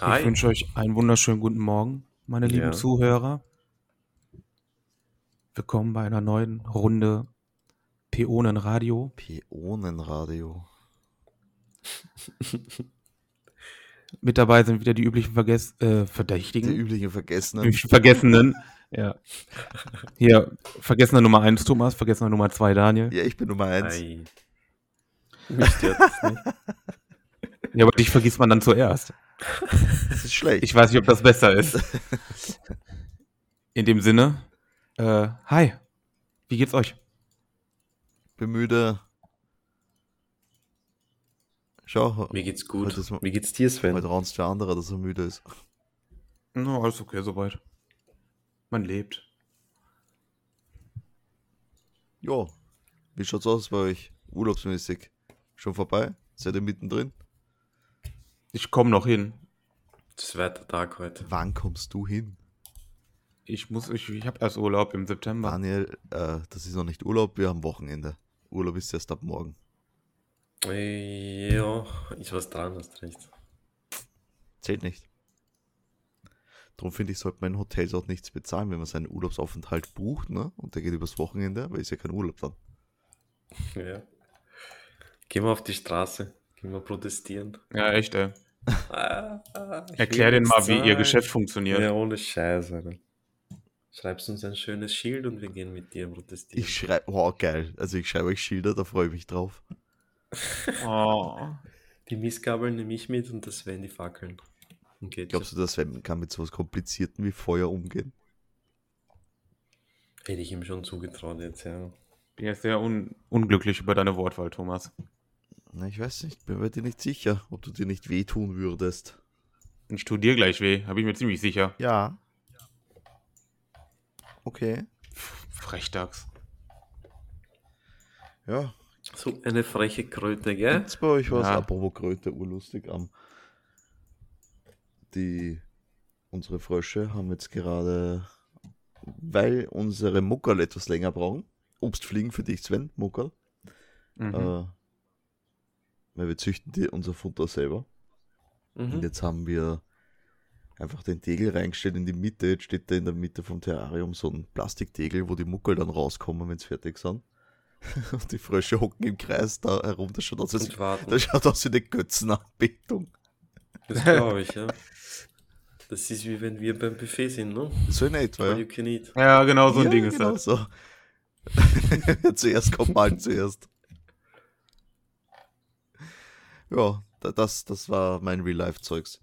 Hi. Ich wünsche euch einen wunderschönen guten Morgen, meine lieben Ja. Zuhörer. Willkommen bei einer neuen Runde Peonenradio. Pionenradio. Mit dabei sind wieder die üblichen Vergess äh, Die Verdächtigen, üblichen Vergessenen. üblichen Vergessenen. Ja. Hier, Vergessener Nummer 1 Thomas, Vergessener Nummer 2 Daniel. Ja, ich bin Nummer eins. Hi. Mich stört das nicht. Ja, aber dich vergisst man dann zuerst. Das ist schlecht. Ich weiß nicht, ob das besser ist. In dem Sinne, äh, hi, wie geht's euch? bin müde. Schau, Mir geht's Heute gut. ist- Wie geht's dir, Sven? heute raunst der andere, dass er müde ist. No, alles okay soweit. Man lebt. Ja, wie schaut's aus bei euch? Urlaubsmäßig. Schon vorbei? Seid ihr mittendrin? Ich komme noch hin. Zweiter Tag heute. Wann kommst du hin? Ich muss, ich, ich habe erst Urlaub im September. Daniel, äh, das ist noch nicht Urlaub, wir haben Wochenende. Urlaub ist erst ab morgen. Ja, ist was dran, hast recht. Zählt nicht. Darum finde ich, sollte man in Hotels auch nichts bezahlen, wenn man seinen Urlaubsaufenthalt bucht, ne? Und der geht übers Wochenende, weil ist ja kein Urlaub dann. Ja. Gehen wir auf die Straße. Gehen wir protestieren. Ja, echt, ey. Ah, ich Erklär denen mal, wie ihr. Geschäft funktioniert. Ja, ohne Scheiß, Alter. Schreibst uns ein schönes Schild und wir gehen mit dir protestieren. Ich schreibe, oh geil. Also ich schreibe euch Schilder, da freue ich mich drauf. Oh. Die Missgabeln nehme ich mit und das Sven die Fackeln. Geht Glaubst du, dass Sven kann mit sowas Komplizierten wie Feuer umgehen? Hätte ich ihm schon zugetraut jetzt, ja. Bin jetzt sehr un unglücklich über deine Wortwahl, Thomas. Na, ich weiß nicht, bin mir dir nicht sicher, ob du dir nicht wehtun würdest. Ich tu dir gleich weh, habe ich mir ziemlich sicher. Ja. Okay. Frechdachs. Ja. So eine freche Kröte, gell? Gibt's bei euch was? Ja. Apropos Kröte, urlustig. am die, unsere Frösche haben jetzt gerade, weil unsere Muckerl etwas länger brauchen, Obstfliegen für dich, Sven, Muckerl, Mhm. äh, weil wir züchten die, unser Futter selber. Und Mhm. jetzt haben wir einfach den Tegel reingestellt in die Mitte. Jetzt steht da in der Mitte vom Terrarium so ein Plastiktegel, wo die Muckel dann rauskommen, wenn sie fertig sind. Und die Frösche hocken im Kreis da herum. Das schaut aus, als, Und warten. das schaut aus wie eine Götzenanbetung. Das glaube ich, ja. Das ist wie wenn wir beim Buffet sind, ne? So in etwa. Ja. Ja, genau so ein ja, Ding ist genau das. so. zuerst kommt mal zuerst. Ja, da- das, das war mein Real-Life-Zeugs.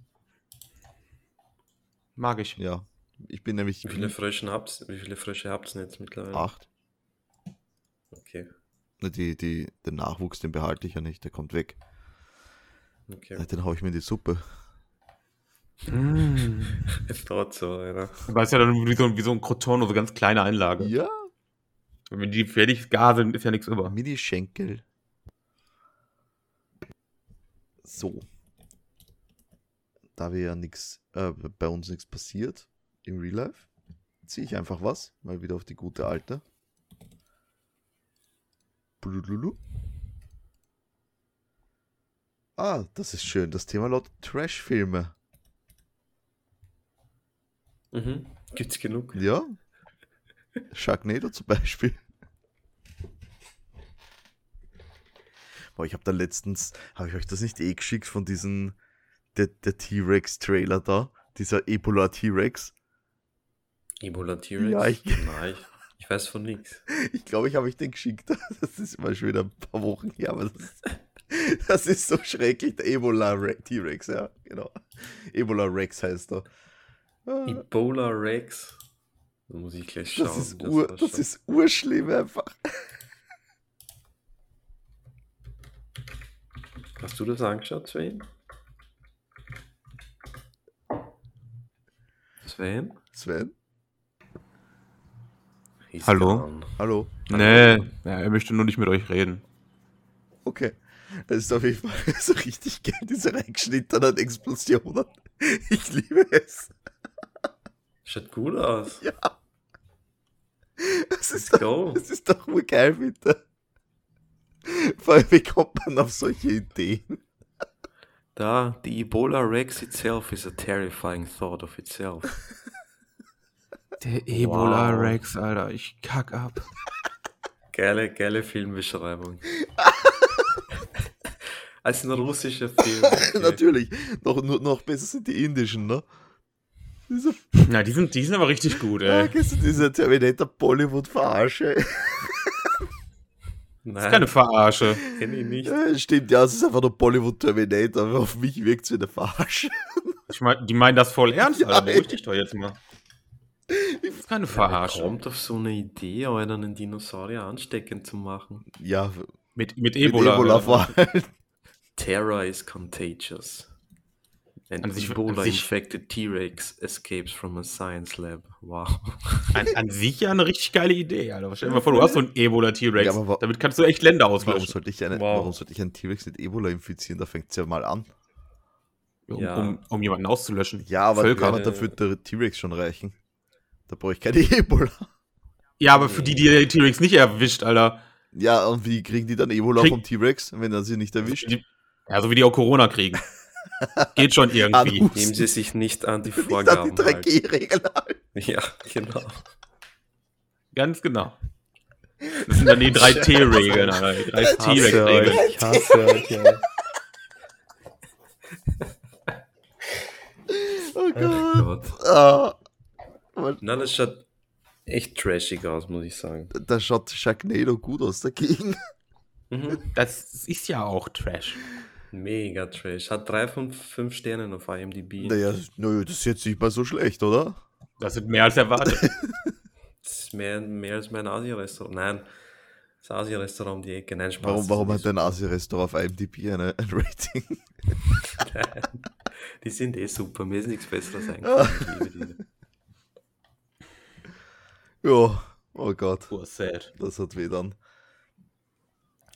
Mag ich. Ja, ich bin nämlich Wie viele Frösche habt's? Wie viele Frösche habt's denn jetzt mittlerweile? acht. Okay. Die, die, den Nachwuchs, den behalte ich ja nicht, der kommt weg. Okay. Den hau ich mir in die Suppe. Mm. Es dauert so, Alter. Aber ist ja dann wie so, wie so ein Croton, nur so ganz kleine Einlage. Ja, Wenn die fertig gar sind, ist ja nichts über. Mini-Schenkel. So. Da wir ja nichts, äh, bei uns nichts passiert im Real Life, ziehe ich einfach was, mal wieder auf die gute alte. Blululu. Ah, das ist schön. Das Thema lautet Trash-Filme. Mhm. Gibt's genug? Ja. Sharknado zum Beispiel. Boah, ich habe da letztens, habe ich euch das nicht eh geschickt von diesem, der, der T-Rex-Trailer da? Dieser Ebola T-Rex. Ebola T-Rex? Ja, ich- Nein, ich, ich weiß von nichts. Ich glaube, ich habe euch den geschickt. Das ist mal schon wieder ein paar Wochen her, aber das, das ist so schrecklich. Der Ebola Re- T-Rex, ja, genau. Ebola Rex heißt er. Ah, Ebola Rex? Da muss ich gleich schauen. Das ist, ur, das ausschaut. ist urschlimm einfach. Hast du das angeschaut, Sven? Sven? Sven, Ist Hallo? gone. hallo. Nee, ja, er möchte nur nicht mit euch reden. Okay. Es ist auf jeden Fall so richtig geil, diese reingeschnittenen Explosionen. Ich liebe es. Schaut gut aus. Ja. Das ist Let's doch, go. das ist doch nur geil, bitte. Vor allem, wie kommt man auf solche Ideen? Da, the Ebola Rex itself is a terrifying thought of itself. Der Ebola Wow. Rex, Alter, ich kack ab. Geile, geile Filmbeschreibung. Als ein russischer Film. okay. Natürlich. Noch, noch besser sind die indischen, ne? Diese, Na, die sind, die sind aber richtig gut, ah, ey. kennst du diese Terminator Bollywood-Verarsche? Nein, Das ist keine Verarsche. kenn ich nicht. Ja, stimmt, ja, es ist einfach nur Bollywood Terminator, aber auf mich wirkt es wie eine Verarsche. Ich mein, die meinen das voll ernst, Ja, Alter. Beruhig dich doch jetzt mal. Das ist keine Verarsche. kommt auf so eine Idee, Alter, einen Dinosaurier ansteckend zu machen? Ja, Mit, mit mit Ebola. Ebola Alter. vor allem. Terror is contagious. An An sich- an Ebola-infected T-Rex escapes from a science lab. Wow. An, an sich ja eine richtig geile Idee, Alter. Stell dir mal vor, du hast so einen Ebola T-Rex. Ja, Damit kannst du echt Länder Warum auslöschen. sollte ich, eine, Wow. warum sollte ich einen T-Rex mit Ebola infizieren? Da fängt es ja mal an. Um, Ja. um, um jemanden auszulöschen. Ja, aber, Völker. aber dafür der T-Rex schon reichen. Da brauche ich keine Ebola. Ja, aber für die, die der T-Rex nicht erwischt, Alter. Ja, und wie kriegen die dann Ebola Krieg- vom T-Rex, wenn er sie nicht erwischt? Die, ja, so wie die auch Corona kriegen. Geht schon irgendwie. Nehmen Sie sich nicht an die Nicht an die Vorgaben. halten. 3G-Regeln halten. Ja, genau. Ganz genau. Das sind dann die drei T-Regeln, Alter. Die drei Hasse T-Rex-Regeln. euch, ich hasse euch, ja. Oh Ach Gott. Gott. Ah. Nein, das schaut echt trashig aus, muss ich sagen. Da schaut Sharknado gut aus dagegen. Mhm. Das ist ja auch Trash. Mega trash. Hat drei von fünf Sternen auf IMDb. Naja, nö, das ist jetzt nicht mal so schlecht, oder? Das sind mehr als erwartet. Das ist mehr, mehr als mein Asia-Restaurant. Nein, das Asia-Restaurant um die Ecke. Nein, Spaß. Warum, warum hat dein Asi-Restaurant auf IMDb eine, ein Rating? Nein, Die sind eh super. Mir ist nichts Besseres eingefallen. Ja, oh Gott, Poor sad. das hat weh dann.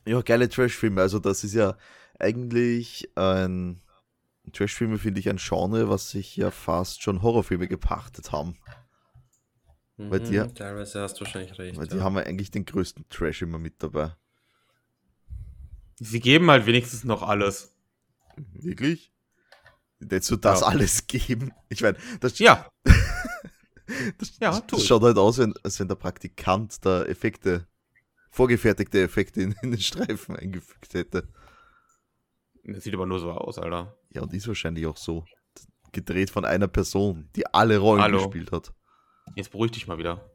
Ja, geile Trash-Filme. Also, das ist ja eigentlich ein. Trash-Filme finde ich ein Genre, was sich ja fast schon Horrorfilme gepachtet haben. Bei Mhm, dir- Teilweise hast du wahrscheinlich recht. Weil die ja. haben ja eigentlich den größten Trash immer mit dabei. Sie geben halt wenigstens noch alles. Wirklich? Hättest du das Ja. alles geben? Ich meine, das, Ja, das, Ja, das, schaut halt aus, wenn, als wenn der Praktikant da Effekte, vorgefertigte Effekte in, in den Streifen eingefügt hätte. Das sieht aber nur so aus, Alter. Ja, und ist wahrscheinlich auch so. Gedreht von einer Person, die alle Rollen Hallo. gespielt hat. Jetzt beruhig dich mal wieder.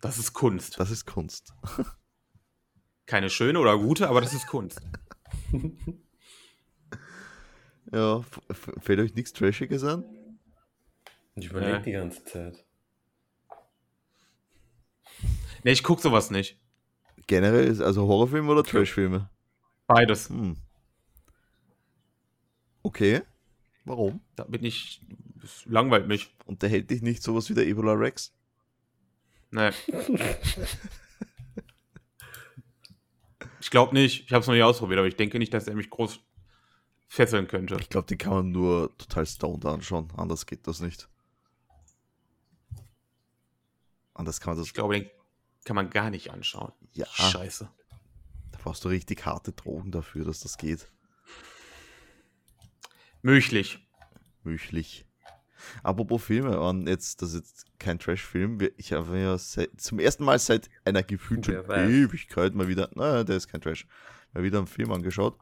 Das ist Kunst. Das ist Kunst. Keine schöne oder gute, aber das ist Kunst. Ja, fällt euch nichts Trashiges an? Ich überlege Ja. die ganze Zeit. Ne, ich guck sowas nicht. Generell, ist also Horrorfilme oder Trashfilme? Beides. Hm. Okay. Warum? Da bin ich. Das langweilt mich. Unterhält dich nicht sowas wie der Ebola Rex? Ne. ich glaube nicht. Ich habe es noch nie ausprobiert, aber ich denke nicht, dass er mich groß fesseln könnte. Ich glaube, die kann man nur total stoned anschauen. Anders geht das nicht. Anders kann man das. Ich glaube, den kann man gar nicht anschauen. Ja. Scheiße. Da brauchst du richtig harte Drogen dafür, dass das geht. Möglich. Möglich. Apropos Filme, und jetzt, das ist jetzt kein Trash-Film. Ich habe ja seit, zum ersten Mal seit einer gefühlten. Ewigkeit mal wieder, naja, der ist kein Trash, mal wieder einen Film angeschaut.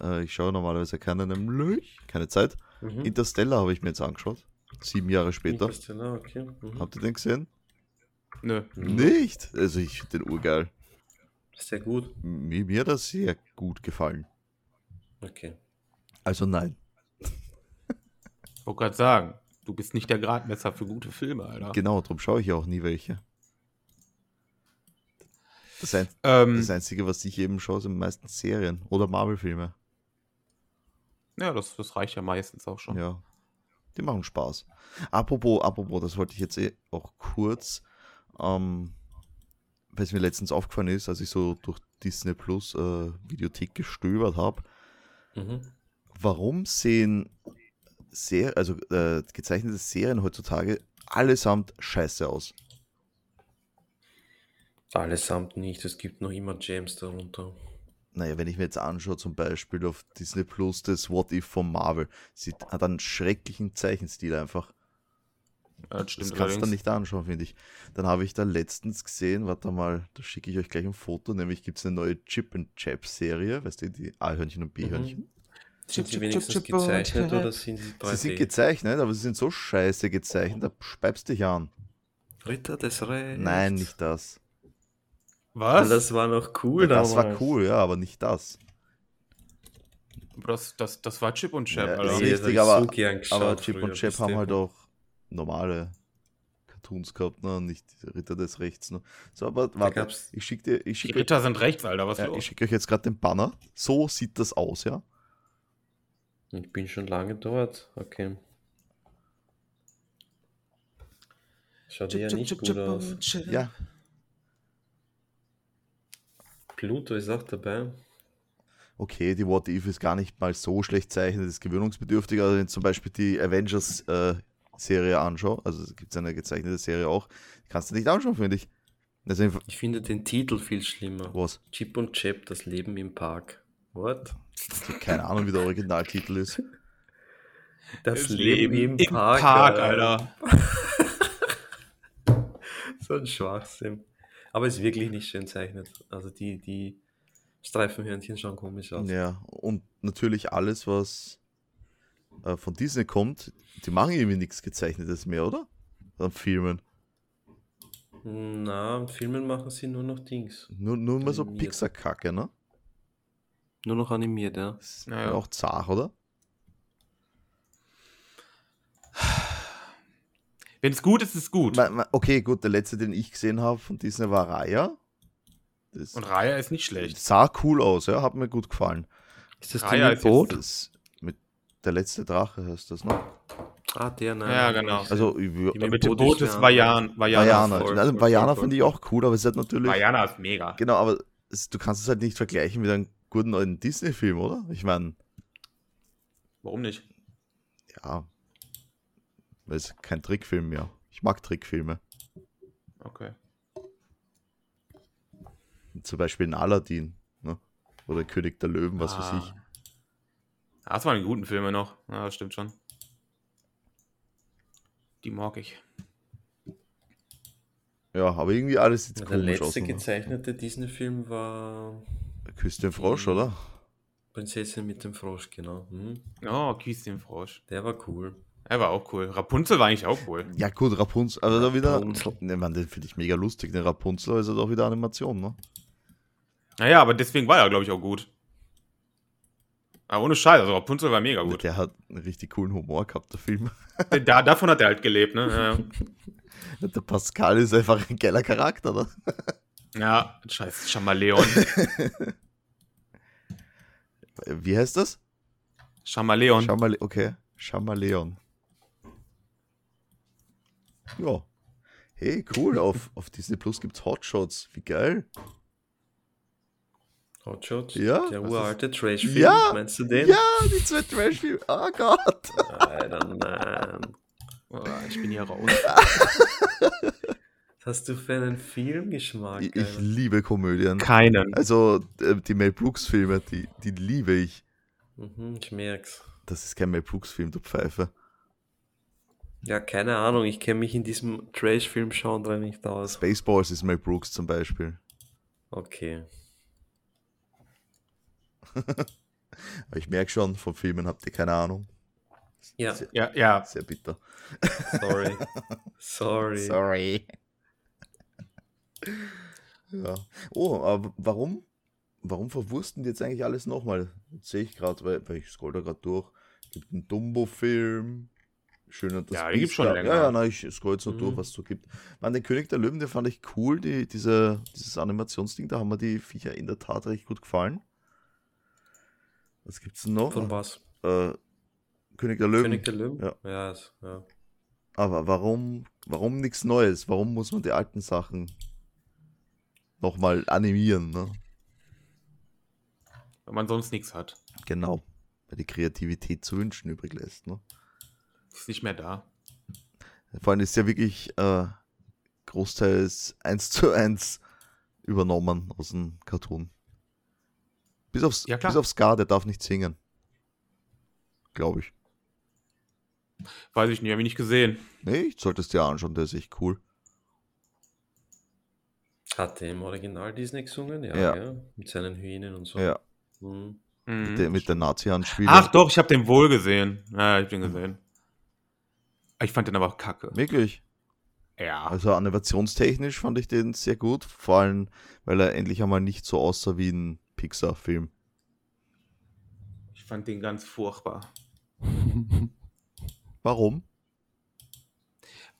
Äh, ich schaue normalerweise keinen, nämlich keine Zeit. Mhm. Interstellar habe ich mir jetzt angeschaut. Sieben Jahre später. Interstellar, okay. Mhm. Habt ihr den gesehen? Nö. Nicht. Also ich finde den urgeil. Sehr gut. Mir, mir hat das sehr gut gefallen. Okay. Also nein. Wollte gerade sagen, du bist nicht der Gradmesser für gute Filme, Alter. Genau, darum schaue ich ja auch nie welche. Das, ein, Ähm, das Einzige, was ich eben schaue, sind meistens Serien oder Marvel-Filme. ja, das, das reicht ja meistens auch schon. Ja. Die machen Spaß. Apropos, apropos, das wollte ich jetzt eh auch kurz, ähm, weil es mir letztens aufgefallen ist, als ich so durch Disney Plus äh, Videothek gestöbert habe. Mhm. Warum sehen sehr, also äh, gezeichnete Serien heutzutage allesamt scheiße aus? Allesamt nicht. Es gibt noch immer James darunter. naja, wenn ich mir jetzt anschaue, zum Beispiel auf Disney Plus das What If von Marvel, sieht, hat einen schrecklichen Zeichenstil einfach. Ja, das stimmt das kannst du dann nicht anschauen, finde ich. Dann habe ich da letztens gesehen, warte mal, da schicke ich euch gleich ein Foto, nämlich gibt es eine neue Chip and Chap Serie, weißt du, die A-Hörnchen und B-Hörnchen. Mhm. Sind sie wenigstens gezeichnet oder sind sie 3D? Sie sind gezeichnet, aber sie sind so scheiße gezeichnet, da speibst dich an. Ritter des Rechts. Nein, nicht das. Was? Das war noch cool das war damals. cool, ja, aber nicht das. Das, das, das war Chip und Chap, Ja, Alter. das richtig, aber, so gern geschaut aber Chip früher, und Chap haben halt auch normale Cartoons gehabt, ne? nicht Ritter des Rechts. Ne? So, aber warte, ich schicke dir, ich Die schick euch, Ritter sind rechts, Alter, was ja, los? ich schick euch jetzt gerade den Banner. So sieht das aus, ja. Ich bin schon lange dort. Okay. Schaut ja nicht gut aus. Ja, Pluto ist auch dabei. okay, die What If ist gar nicht mal so schlecht zeichnet, ist gewöhnungsbedürftig, also wenn ich zum Beispiel die Avengers äh, Serie anschaue, also es gibt eine gezeichnete Serie auch, kannst du nicht anschauen, finde ich. Einfach, Ich finde den Titel viel schlimmer. was? Chip und Chap, das Leben im Park. What? Keine Ahnung, wie der Originaltitel ist. Das, Leben, im, im Park, Park, Alter. So ein Schwachsinn. Aber ist wirklich nicht schön zeichnet. Also die, die Streifenhörnchen schauen komisch aus. Ja, und natürlich alles, was äh, von Disney kommt, die machen irgendwie nichts Gezeichnetes mehr, oder? An Filmen. Na, im Filmen machen sie nur noch Dings. Nur, nur mal so. Pixar-Kacke, ne? Nur noch animiert, ja. Das ist Ja, auch zart, oder? Wenn es gut ist, ist es gut. Ma- ma- Okay, gut, der letzte, den ich gesehen habe von Disney war Raya. Das Und Raya ist nicht schlecht. sah cool aus, ja, hat mir gut gefallen. Ist das die ja, mit Boot? Das mit der letzte Drache heißt das, ne? Ah, der, nein. Ja, genau. Also, ich- Ja, mit dem Boot ist ist ja- Vajan. Vajana. Vajana. Also, Vajana finde ich auch cool, aber es hat natürlich. Vajana ist mega. Genau, aber es, du kannst es halt nicht vergleichen mit einem guten neuen Disney-Film, oder? Ich meine, Warum nicht? ja, weil es kein Trickfilm mehr. Ich mag Trickfilme. Okay. Zum Beispiel in Aladdin, ne? Oder König der Löwen, was Ah. weiß ich. Ah, Das waren die guten Filme noch. Ja, das stimmt schon. Die mag ich. Ja, aber irgendwie alles sieht Der komisch aus. letzte Ne? gezeichnete Disney-Film war Küss den Frosch, Mhm. oder? Prinzessin mit dem Frosch, genau. Hm. Oh, Kies den Frosch. Der war cool. Er war auch cool. Rapunzel war eigentlich auch cool. Ja, gut, Rapunzel, aber da wieder. Ne, man, den finde ich mega lustig. Den Rapunzel aber ist halt auch wieder Animation, ne? Naja, aber deswegen war er, glaube ich, auch gut. Aber ohne Scheiß, also Rapunzel war mega gut. Der hat einen richtig coolen Humor gehabt, der Film. Da, davon hat er halt gelebt, ne? Der Pascal ist einfach ein geiler Charakter, ne? Ja, scheiß Chamaleon. Wie heißt das? Chamaleon. Chamale okay, Chamaleon. Ja. Hey, cool, auf, auf Disney Plus gibt's Hotshots. Wie geil. Hotshots? Ja, Der was uraalte Trash-Film, Ja, meinst du den? Ja, die zwei Trash-Filme. Oh Gott. Alter, nein. Oh, ich bin hier raus. Was hast du für einen Filmgeschmack? Ich, ich liebe Komödien. Keinen. Also, äh, die Mel Brooks-Filme, die, die liebe ich. Mhm, ich merk's. Das ist kein Mel Brooks-Film, du Pfeife. Ja, keine Ahnung, ich kenne mich in diesem Trash-Film-Genre nicht aus. Spaceballs ist Mel Brooks zum Beispiel. Okay. Aber ich merke schon, von Filmen habt ihr keine Ahnung. Ja, Ja, ja. Sehr bitter. sorry. Sorry. Sorry. Ja. Oh, aber warum? Warum verwursten die jetzt eigentlich alles nochmal? Jetzt sehe ich gerade, weil, weil ich scroll da gerade durch. Gibt einen Dumbo-Film. Schön und das Ja, die gibt's schon länger. Ja, ja, nein, ich scroll jetzt noch Mhm. durch, was es so gibt. Man, den König der Löwen, den fand ich cool. Die, diese, dieses Animationsding, da haben mir die Viecher in der Tat recht gut gefallen. Was gibt's denn noch? Von was? Äh, König der Löwen. König der Löwen? Ja. Ja, ist- ja. Aber warum, warum nichts Neues? Warum muss man die alten Sachen nochmal animieren? Ne? Wenn man sonst nichts hat. Genau. Weil die Kreativität zu wünschen übrig lässt. Ne? Ist nicht mehr da. Vor allem ist ja wirklich äh, großteils eins zu eins übernommen aus dem Cartoon. Bis aufs, Ja, bis auf Scar, der darf nicht singen. Glaube ich. Weiß ich nicht, habe ich nicht gesehen. Nee, ich sollte es dir anschauen, der ist echt cool. Hat der im Original Disney gesungen? Ja, Ja. gell? Mit seinen Hühnern und so. Ja, Mhm. Mhm. der, mit der Nazi-Handspieler. Ach doch, ich habe den wohl gesehen. Ja, ich hab den gesehen. Ich fand den aber auch kacke. Wirklich. Ja. Also animationstechnisch fand ich den sehr gut, vor allem, weil er endlich einmal nicht so aussah wie ein Pixar-Film. Ich fand den ganz furchtbar. Warum?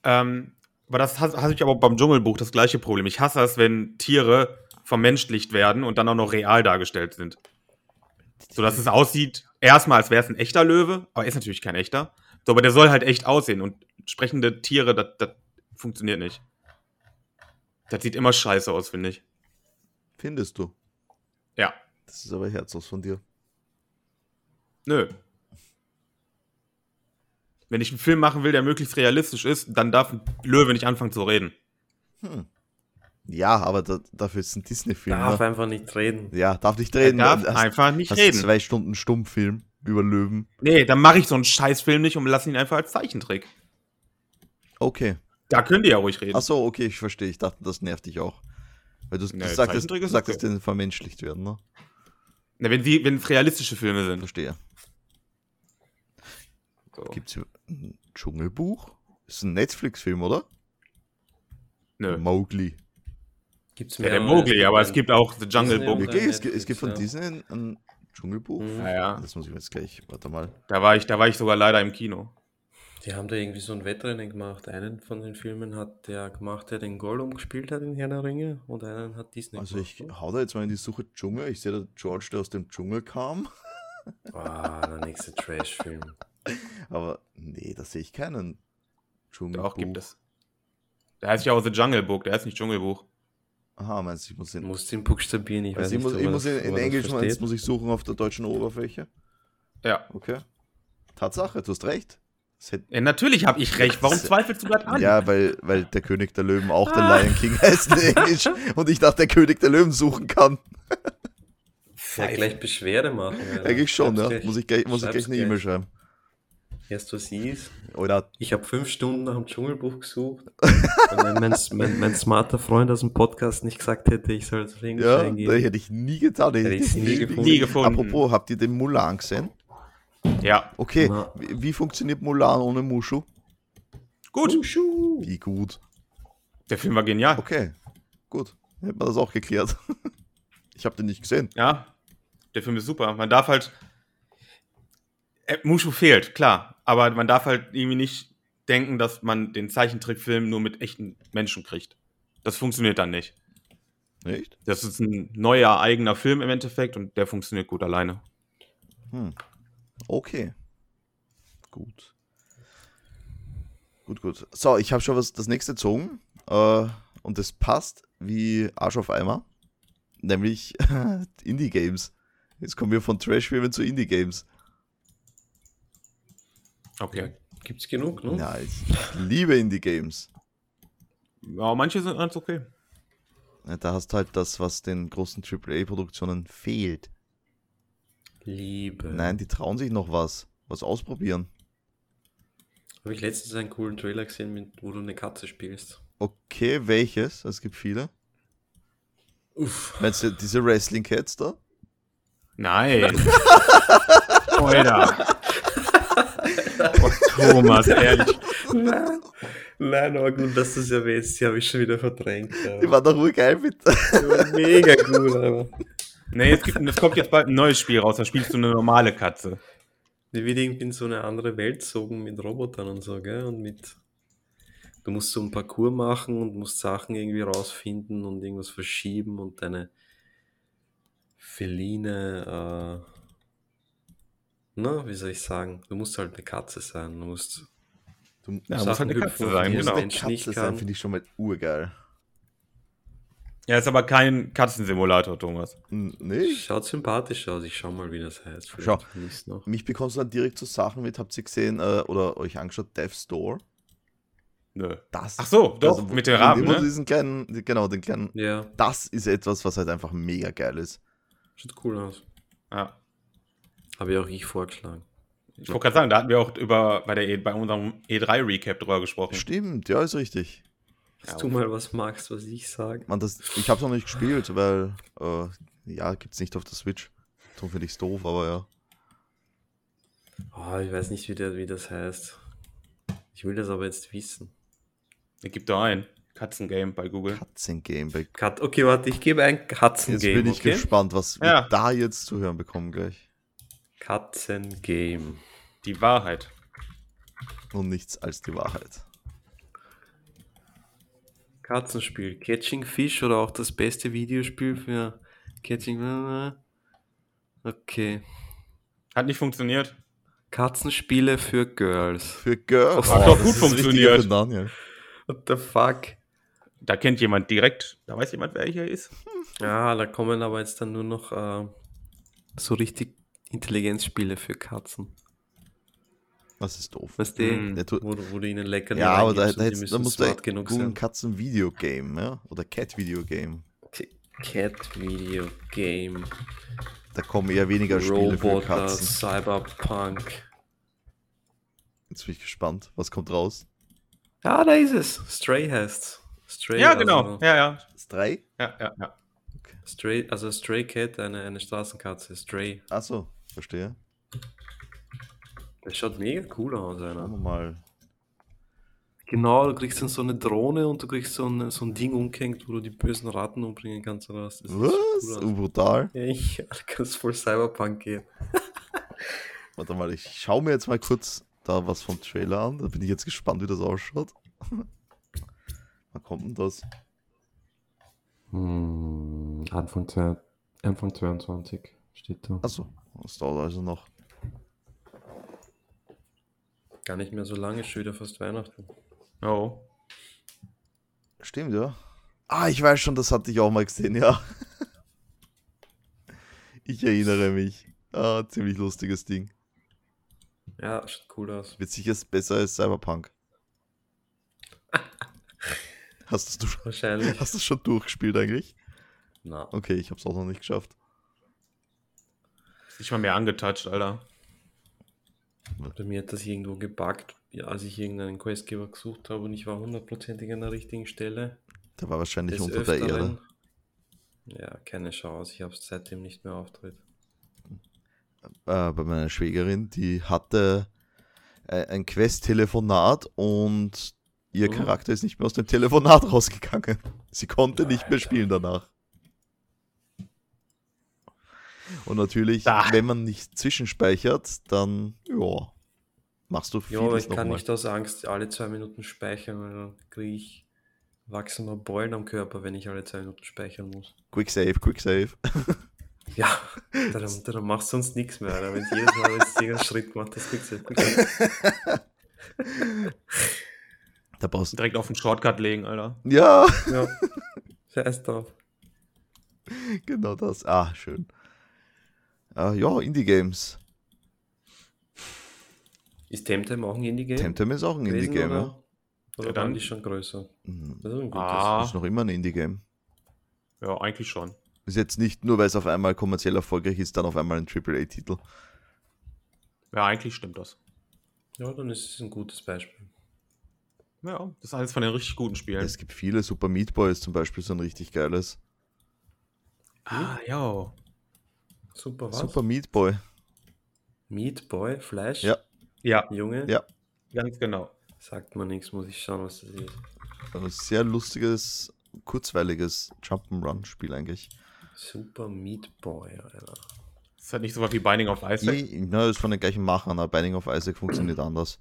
Ähm, aber das hasse hasse ich aber beim Dschungelbuch das gleiche Problem. Ich hasse es, wenn Tiere vermenschlicht werden und dann auch noch real dargestellt sind. So dass es aussieht, erstmal, als wäre es ein echter Löwe, aber er ist natürlich kein echter. So, aber der soll halt echt aussehen und sprechende Tiere, das, das funktioniert nicht. Das sieht immer scheiße aus, finde ich. Findest du? Ja. Das ist aber herzlos von dir. Nö. Wenn ich einen Film machen will, der möglichst realistisch ist, dann darf ein Löwe nicht anfangen zu reden. Hm. Ja, aber da, dafür ist ein Disney-Film. Darf Ne? einfach nicht reden. Ja, darf nicht Er reden. darf Hast- einfach nicht hast reden. zwei Stunden Stummfilm über Löwen. Nee, dann mache ich so einen Scheißfilm nicht und lasse ihn einfach als Zeichentrick. Okay. Da könnt ihr ja ruhig reden. Ach so, okay, ich verstehe. Ich dachte, das nervt dich auch. Weil du, du Nee, sagtest, du ist sagtest, okay. den vermenschlicht werden, ne? Na, wenn, sie, wenn es realistische Filme sind. Verstehe. So. Gibt's hier ein Dschungelbuch? Ist ein Netflix-Film, oder? Nö. Mowgli. Gibt's Ja, der. Mowgli, aber es gibt auch The Jungle Book. Oder Es, gibt- es gibt von ja. Disney ein, Dschungelbuch? Mhm. Naja, Das muss ich mir jetzt gleich, warte mal. da war, ich, da war ich sogar leider im Kino. Die haben da irgendwie so ein Wettrennen gemacht. Einen von den Filmen hat der gemacht, der den Gollum gespielt hat in Herr der Ringe und einen hat Disney Also gemacht. ich hau da jetzt mal in die Suche Dschungel. Ich sehe da George, der aus dem Dschungel kam. Ah, der nächste Trash-Film. Aber nee, da sehe ich keinen Dschungelbuch. Doch, gibt es. Der heißt ja auch The Jungle Book, der heißt nicht Dschungelbuch. Aha, meinst du, ich muss Du in, musst ihn buchstabieren, ich weiß also ich nicht, muss, ich muss das- in, das Englisch meinst, muss ich suchen auf der deutschen Oberfläche. Ja. Okay. Tatsache, du hast recht. Das ja natürlich habe ich recht. Warum Das- zweifelst du gerade an? ja, weil, weil der König der Löwen auch der Ah. Lion King heißt in Englisch und ich dachte, der König der Löwen suchen kann. Ja, gleich Beschwerde machen. Alter. Eigentlich schon, Schreib's ja. gleich- Muss ich gleich, muss ich gleich eine E-Mail schreiben. Erst was ist. Oder Ich habe fünf Stunden nach dem Dschungelbuch gesucht. Und wenn mein, mein, mein smarter Freund aus dem Podcast nicht gesagt hätte, ich soll das Englisch ja, das eingeben. hätte ich nie getan. Hätte ich's nie gefunden. Nie gefunden. Apropos, habt ihr den Mulan gesehen? Ja. Okay, Na. wie, funktioniert Mulan ohne Mushu? Gut. Ushu. Wie gut. Der Film war genial. Okay, gut. Hätten wir das auch geklärt. Ich habe den nicht gesehen. Ja. Der Film ist super. Man darf halt. Äh, Mushu fehlt, klar. Aber man darf halt irgendwie nicht denken, dass man den Zeichentrickfilm nur mit echten Menschen kriegt. Das funktioniert dann nicht. Nicht? Das ist ein neuer eigener Film im Endeffekt und der funktioniert gut alleine. Hm. Okay. Gut. Gut, gut. So, ich habe schon was das nächste gezogen. Äh, und das passt wie Arsch auf Eimer. Nämlich Indie-Games. Jetzt kommen wir von Trash-Filmen zu Indie-Games. Okay. Gibt's genug, ne? Ja, ich liebe Indie-Games. Ja, manche sind ganz okay. Ja, Da hast du halt das, was den großen AAA-Produktionen fehlt. Liebe. Nein, die trauen sich noch was. Was ausprobieren. Habe ich letztens einen coolen Trailer gesehen, mit, wo du eine Katze spielst. Okay, welches? Es gibt viele. Uff. Meinst du diese Wrestling Cats da? Nein. Alter. Oh, Thomas, ehrlich. Nein. Nein, aber gut, dass du es erwähnst. Die habe ich schon wieder verdrängt. Die Aber. war doch wohl geil mit. Die war mega gut, aber. Nee, es, gibt, es kommt jetzt bald ein neues Spiel raus, da spielst du eine normale Katze. Die wird irgendwie in so eine andere Welt zogen mit Robotern und so, gell? Und mit. Du musst so ein Parcours machen und musst Sachen irgendwie rausfinden und irgendwas verschieben und deine feline, äh, na, wie soll ich sagen? Du musst halt eine Katze sein. Du musst Du Ja, muss Sachen halt eine hüpfen, Katze sein, genau. Mensch nicht Katze sein, kann. finde ich schon mal urgeil. Ja, ist aber kein Katzensimulator, Thomas. Nee? Schaut sympathisch aus. Ich schau mal, wie das heißt. Schau. Vielleicht noch. Mich bekommst du dann direkt zu Sachen mit, habt ihr gesehen äh, oder euch angeschaut, Death Store? Nö. Das Ach so, doch, wo- mit wo du ne? diesen kleinen, genau, den kleinen. Ja, Das ist etwas, was halt einfach mega geil ist. schaut cool aus. Ja. Habe ja auch ich vorgeschlagen. Ich wollte gerade sagen, da hatten wir auch über, bei, der e, bei unserem E3-Recap drüber gesprochen. Stimmt, ja, ist richtig. Dass du mal was magst, was ich sage. Man, das, ich habe es noch nicht gespielt, weil, äh, ja, gibt's nicht auf der Switch. Darum finde ich es doof, aber ja. Oh, ich weiß nicht, wie, der, wie das heißt. Ich will das aber jetzt wissen. Ich gebe da ein. Katzengame bei Google. Katzengame. Bei Kat okay, warte, ich gebe ein jetzt Katzengame. bin ich okay? gespannt, was Ja. wir da jetzt zu hören bekommen gleich. Katzengame. Die Wahrheit. Und nichts als die Wahrheit. Katzenspiel. Catching Fish oder auch das beste Videospiel für Catching. Okay. Hat nicht funktioniert. Katzenspiele für Girls. Für Girls. Hat doch das gut das funktioniert. Daniel. What the fuck? Da kennt jemand direkt. Da weiß jemand, wer hier ist. Ja, da kommen aber jetzt dann nur noch äh, so richtig Intelligenzspiele für Katzen. Das ist doof. Weißt du, Hm. Ja, tu- wo, du- wo du ihnen lecker ja, aber da, da, jetzt, da musst du smart genug googeln sein. Katzen-Video-Game, ja? Oder Cat-Video-Game. Cat Video Game. Da kommen eher weniger Spiele für Roboter, Katzen. Cyberpunk. Jetzt bin ich gespannt. Was kommt raus? Ah, da ist es. Stray heißt Stray. Ja, genau. Also, Ja, ja. 3? Ja, ja, ja. Stray, also Stray Cat, eine, eine Straßenkatze. Stray. Achso, verstehe. Das schaut mega cool aus, Schauen wir einer. mal. Genau, du kriegst dann so eine Drohne und du kriegst so ein, so ein Ding umgehängt, wo du die bösen Ratten umbringen kannst. Oder was? Das Was? cool brutal. Ja, ich da kannst voll Cyberpunk gehen. Warte mal, ich schaue mir jetzt mal kurz da was vom Trailer an. Da bin ich jetzt gespannt, wie das ausschaut. Wann kommt denn das? Hm, Anfang, zwei, Anfang 22 steht da. Achso, das dauert also noch. Gar nicht mehr so lange, schon wieder fast Weihnachten. Oh. Stimmt, ja. Ah, ich weiß schon, das hatte ich auch mal gesehen, ja. Ich erinnere mich. Ah, ziemlich lustiges Ding. Ja, schaut cool aus. Wird sicher besser als Cyberpunk. Hast du, Wahrscheinlich. hast du schon durchgespielt eigentlich? Na. Okay, ich hab's auch noch nicht geschafft. Ist nicht mal mehr angetouched, Alter. Bei mir hat das irgendwo gebuggt, ja, als ich irgendeinen Questgeber gesucht habe und ich war hundertprozentig an der richtigen Stelle. Der war wahrscheinlich Des unter der Erde. Öfteren. Ja, keine Chance. Ich habe es seitdem nicht mehr auftritt. Äh, bei meiner Schwägerin, die hatte äh, ein Quest-Telefonat und ihr Mhm. Charakter ist nicht mehr aus dem Telefonat rausgegangen. Sie konnte nicht mehr spielen danach. Und natürlich, Ah. wenn man nicht zwischenspeichert, dann, ja, machst du Ja, aber ich kann nochmal. nicht aus Angst alle zwei Minuten speichern, weil dann kriege ich wachsen mir Beulen am Körper, wenn ich alle zwei Minuten speichern muss. Quick Save, Quick Save. Ja, dann, dann machst du sonst nichts mehr, Alter. Wenn du jedes Mal, irgendeinen Schritt machst, das kriegst du. Quick Save. Da brauchst du. Direkt auf den Shortcut legen, Alter. Ja, Ja, scheiß drauf. genau das. Ah, schön. Ah, ja, Indie-Games. Ist Temtem auch ein Indie-Game? Temtem ist auch ein Indie-Game, ja. Oder, Ja, dann- waren die schon größer? Mhm. Das ist ein gutes. Ah. Ist noch immer ein Indie-Game. Ja, eigentlich schon. Ist jetzt nicht nur, weil es auf einmal kommerziell erfolgreich ist, dann auf einmal ein AAA-Titel. Ja, eigentlich stimmt das. Ja, dann ist es ein gutes Beispiel. Ja, das ist alles von den richtig guten Spielen. Es gibt viele. Super Meat Boy ist zum Beispiel so ein richtig geiles. ah, ja. Super, was? Super Meat Boy. Meat Boy, Fleisch? Ja. Ja, Junge? Ja. ganz genau. Sagt man nichts, muss ich schauen, was das ist. Ein sehr lustiges, kurzweiliges Jump'n'Run-Spiel eigentlich. Super Meat Boy, Alter. Ist halt nicht so was wie Binding of Isaac. I, na, ist von den gleichen Machern, aber Binding of Isaac funktioniert anders.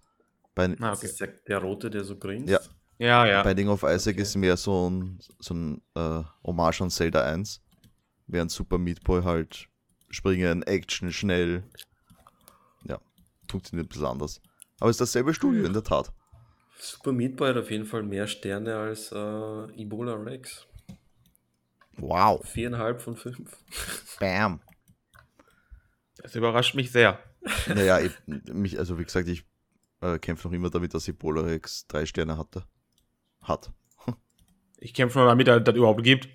Bei, Ah, okay. ist der, der Rote, der so grinst? Ja. Ja, ja. Binding of Isaac Okay. ist mehr so ein, so ein äh, Hommage an Zelda 1. Während Super Meat Boy halt springen, Action, schnell. Ja, funktioniert ein bisschen anders. Aber es ist dasselbe Studio, in der Tat. Super Meat Boy hat auf jeden Fall mehr Sterne als äh, Ebola Rex. Wow. Viereinhalb von fünf. Bam. Das überrascht mich sehr. Naja, ich, mich, also wie gesagt, ich äh, kämpfe noch immer damit, dass Ebola Rex drei Sterne hatte. Hat. Ich kämpfe nur damit, dass das überhaupt gibt.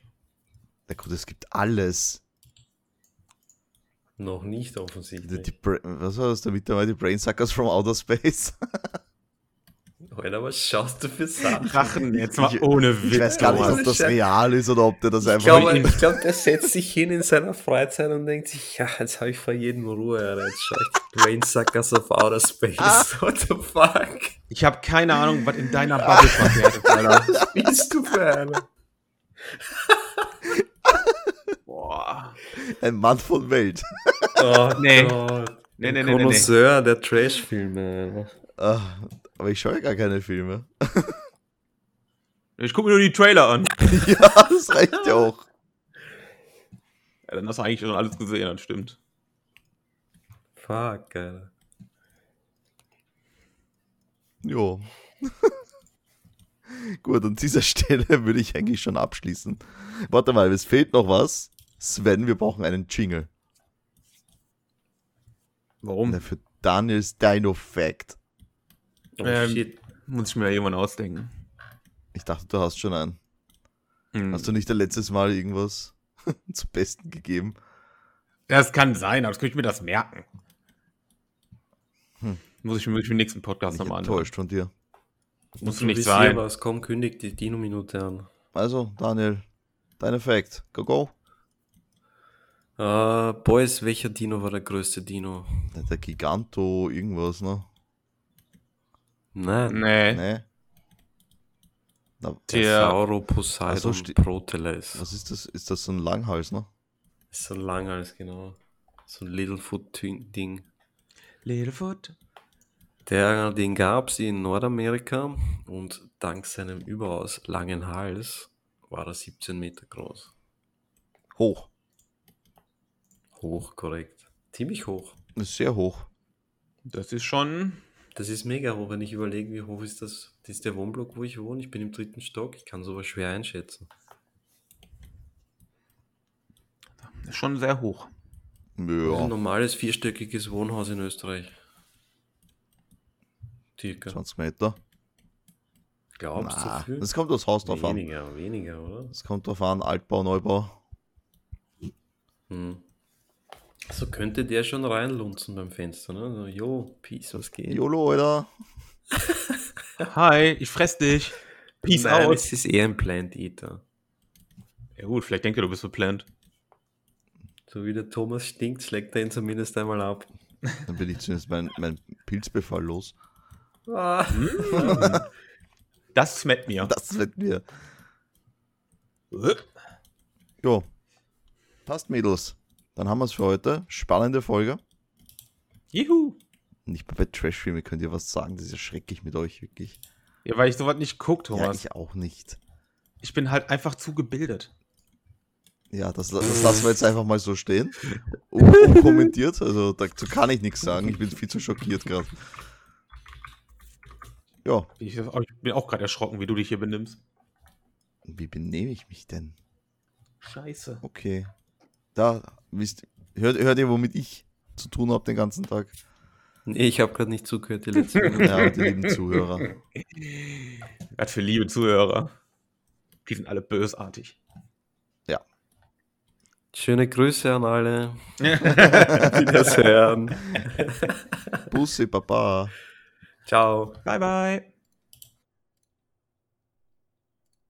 Na gut, es gibt alles. Noch nicht Die, offensichtlich. die, Bra- was war das da mit dabei? Die Brainsuckers from Outer Space? Alter, was schaust du für Sachen? Drachen, jetzt mal Ich- ohne Witz. Ich weiß gar nicht, ob das real ist oder ob der das Ich einfach. glaube, ich glaub, der setzt sich hin in seiner Freizeit und denkt sich, ja, jetzt habe ich vor jedem Ruhe, Alter. jetzt schaue ich Brainsuckers of Outer Space. Ah. What the fuck? Ich habe keine Ahnung, was in deiner Bubble verkehrt ist, Alter. Was bist du für einer? Boah. Ein Mann von Welt. Oh, Nee. Gott. Nee, nee, nee, nee, nee. Der Trash-Filme. Ah, aber ich schaue ja gar keine Filme. Ich gucke mir nur die Trailer an. ja, das reicht ja auch. Ja, dann hast du eigentlich schon alles gesehen, das stimmt. Fuck, Alter. Jo. Gut, an dieser Stelle würde ich eigentlich schon abschließen. Warte mal, es fehlt noch was. Sven, wir brauchen einen Jingle. Warum? Der für Daniels Dino Fact. Oh Ähm, shit. Muss ich mir ja jemand ausdenken. Ich dachte, du hast schon einen. Hm. Hast du nicht letztes Mal irgendwas zum Besten gegeben? Das kann sein, aber das könnte ich mir das merken. Hm. Muss ich mir wirklich im nächsten Podcast nochmal anhören. enttäuscht von dir. Muss Du nicht sein. Hier, was komm, kündigt die Dino-Minute an. Also, Daniel, dein Fact. Go, go. Äh, Boys, welcher Dino war der größte Dino? Der Giganto, irgendwas, ne? Nein. Nee. Ne? Na, Der Der- Sauroposeidon Ach so, sti- Proteles. was ist das? Ist das so ein Langhals, ne? Ist so lang als genau. So ein Littlefoot-Ding. Littlefoot. Der, den gab es in Nordamerika und dank seinem überaus langen Hals war er 17 Meter groß. Hoch. Hoch, korrekt. Ziemlich hoch. Ist sehr hoch. Das ist schon. Das ist mega hoch, wenn ich überlege, wie hoch ist das? Das ist der Wohnblock, wo ich wohne. Ich bin im dritten Stock. Ich kann sowas schwer einschätzen. ist schon sehr hoch. Das ist ein Ja, normales vierstöckiges Wohnhaus in Österreich. Circa. 20 Meter. Glaubst du Na, viel? das kommt aufs Haus drauf an. Weniger, weniger, oder? Das kommt drauf an, Altbau, Neubau. Hm. So könnte der schon reinlunzen beim Fenster, ne? So, jo, Peace, was geht? YOLO, Alter. Hi, ich fress dich. Peace Nein, out. es ist eher ein Plant Eater. Ja gut, vielleicht denkt ihr, du bist verplant. So wie der Thomas stinkt, schlägt er ihn zumindest einmal ab. Dann bin ich zumindest mein, mein Pilzbefall los. Ah. Das schmeckt mir. Das wird mir. Jo. Passt, Mädels. Dann haben wir es für heute. Spannende Folge. Juhu. Nicht mal bei Trashfilme könnt ihr was sagen. Das ist ja schrecklich mit euch, wirklich. Ja, weil ich sowas nicht guck, Ja, Thomas. ich auch nicht. ich bin halt einfach zu gebildet. Ja, das, das lassen wir jetzt einfach mal so stehen. Un unkommentiert. Also dazu kann ich nichts sagen. Ich bin viel zu schockiert gerade. Ja, Ich, ich bin auch gerade erschrocken, wie du dich hier benimmst. wie benehme ich mich denn? Scheiße. Okay. Da, wisst, hört, hört ihr, womit ich zu tun habe den ganzen Tag? Nee, ich habe gerade nicht zugehört, die letzte Minute. Ja, die lieben Zuhörer. Was für liebe Zuhörer. Die sind alle bösartig. Schöne Grüße an alle. Wiedersehen. Bussi, Papa. Ciao. Bye, bye.